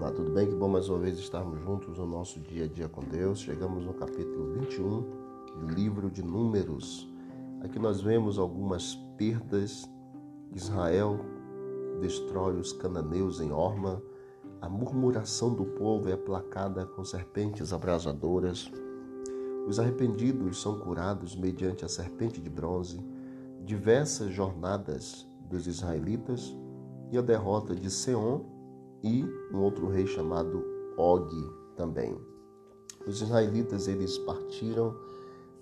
Olá, tudo bem? Que bom mais uma vez estarmos juntos no nosso dia a dia com Deus. Chegamos no capítulo 21 do livro de Números. Aqui nós vemos algumas perdas. Israel destrói os cananeus em Orma. A murmuração do povo é aplacada com serpentes abrasadoras. Os arrependidos são curados mediante a serpente de bronze. Diversas jornadas dos israelitas e a derrota de Seom e um outro rei chamado Og também. Os israelitas eles partiram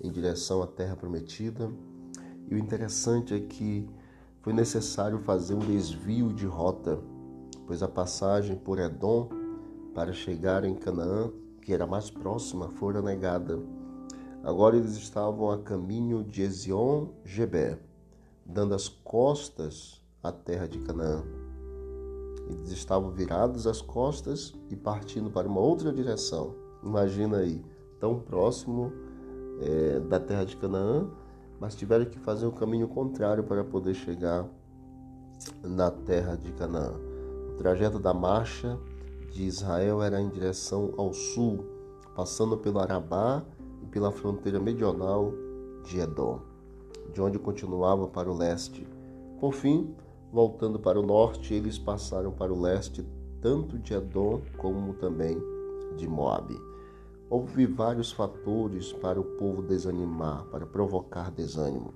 em direção à terra prometida e o interessante é que foi necessário fazer um desvio de rota, pois a passagem por Edom para chegar em Canaã, que era mais próxima, fora negada. Agora eles estavam a caminho de Ezion-Geber, dando as costas à terra de Canaã. Eles estavam virados as costas e partindo para uma outra direção. Imagina aí, tão próximo é, da terra de Canaã, mas tiveram que fazer o um caminho contrário para poder chegar na terra de Canaã. O trajeto da marcha de Israel era em direção ao sul, passando pelo Arabá e pela fronteira meridional de Edom, de onde continuava para o leste. Por fim, Voltando para o norte, eles passaram para o leste, tanto de Edom como também de Moabe. Houve vários fatores para o povo desanimar, para provocar desânimo.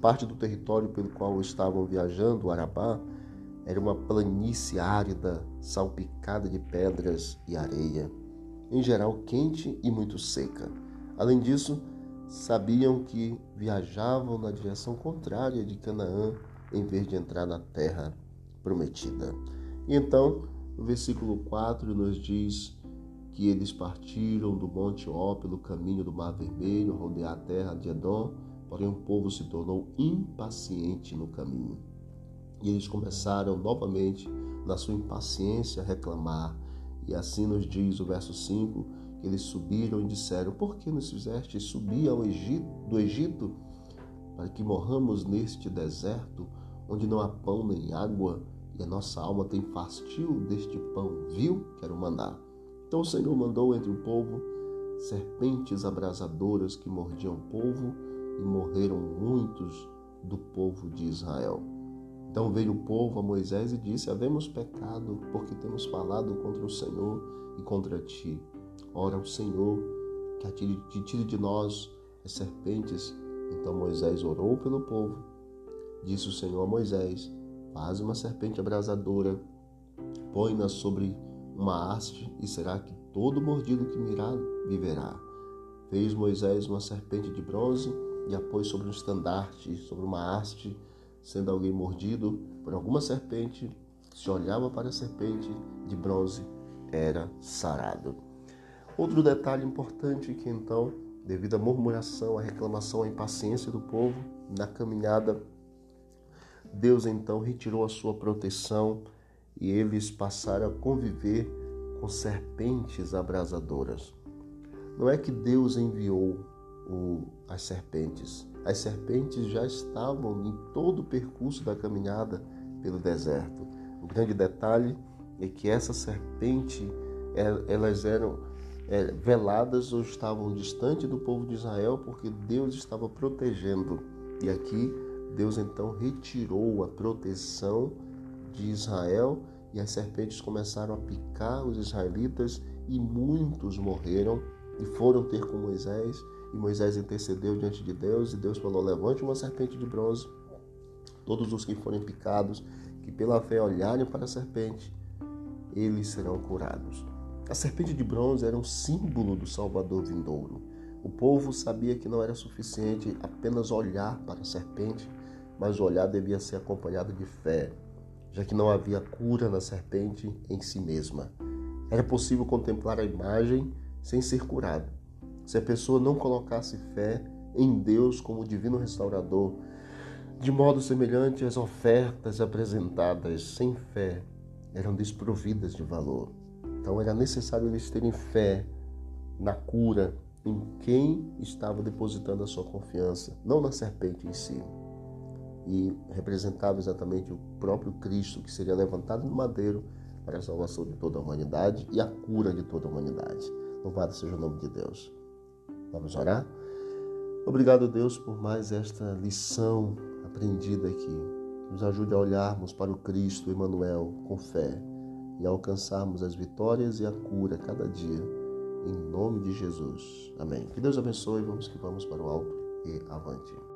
Parte do território pelo qual estavam viajando, o Arabá, era uma planície árida, salpicada de pedras e areia, em geral quente e muito seca. Além disso, sabiam que viajavam na direção contrária de Canaã em vez de entrar na terra prometida. E então, o versículo 4 nos diz que eles partiram do Monte Ó pelo caminho do Mar Vermelho, rodear a terra de Edom, porém o povo se tornou impaciente no caminho. E eles começaram novamente, na sua impaciência, a reclamar. E assim nos diz o verso 5, que eles subiram e disseram, por que nos fizeste subir ao Egito, do Egito, para que morramos neste deserto? Onde não há pão nem água, e a nossa alma tem fastio deste pão vil, quero mandar. Então o Senhor mandou entre o povo serpentes abrasadoras que mordiam o povo, e morreram muitos do povo de Israel. Então veio o povo a Moisés e disse: Havemos pecado, porque temos falado contra o Senhor e contra ti. Ora, o Senhor que tire de nós as serpentes. Então Moisés orou pelo povo Disse o Senhor a Moisés: Faz uma serpente abrasadora, põe-na sobre uma haste, e será que todo mordido que mirar viverá. Fez Moisés uma serpente de bronze e a pôs sobre um estandarte, sobre uma haste, sendo alguém mordido por alguma serpente, se olhava para a serpente de bronze, era sarado. Outro detalhe importante que então, devido à murmuração, à reclamação, à impaciência do povo na caminhada Deus então retirou a sua proteção e eles passaram a conviver com serpentes abrasadoras. Não é que Deus enviou o, as serpentes, as serpentes já estavam em todo o percurso da caminhada pelo deserto. O grande detalhe é que essa serpente, é, elas eram é, veladas ou estavam distante do povo de Israel porque Deus estava protegendo. E aqui Deus então retirou a proteção de Israel e as serpentes começaram a picar os israelitas e muitos morreram e foram ter com Moisés. E Moisés intercedeu diante de Deus e Deus falou: Levante uma serpente de bronze. Todos os que forem picados, que pela fé olharem para a serpente, eles serão curados. A serpente de bronze era um símbolo do Salvador vindouro. O povo sabia que não era suficiente apenas olhar para a serpente, mas o olhar devia ser acompanhado de fé, já que não havia cura na serpente em si mesma. Era possível contemplar a imagem sem ser curado. Se a pessoa não colocasse fé em Deus como divino restaurador, de modo semelhante às ofertas apresentadas sem fé eram desprovidas de valor. Então era necessário eles terem fé na cura em quem estava depositando a sua confiança, não na serpente em si e representava exatamente o próprio Cristo que seria levantado no madeiro para a salvação de toda a humanidade e a cura de toda a humanidade. Louvado seja o nome de Deus. Vamos orar? Obrigado, Deus, por mais esta lição aprendida aqui. Nos ajude a olharmos para o Cristo Emmanuel com fé e alcançarmos as vitórias e a cura cada dia. Em nome de Jesus. Amém. Que Deus abençoe. Vamos que vamos para o alto e avante.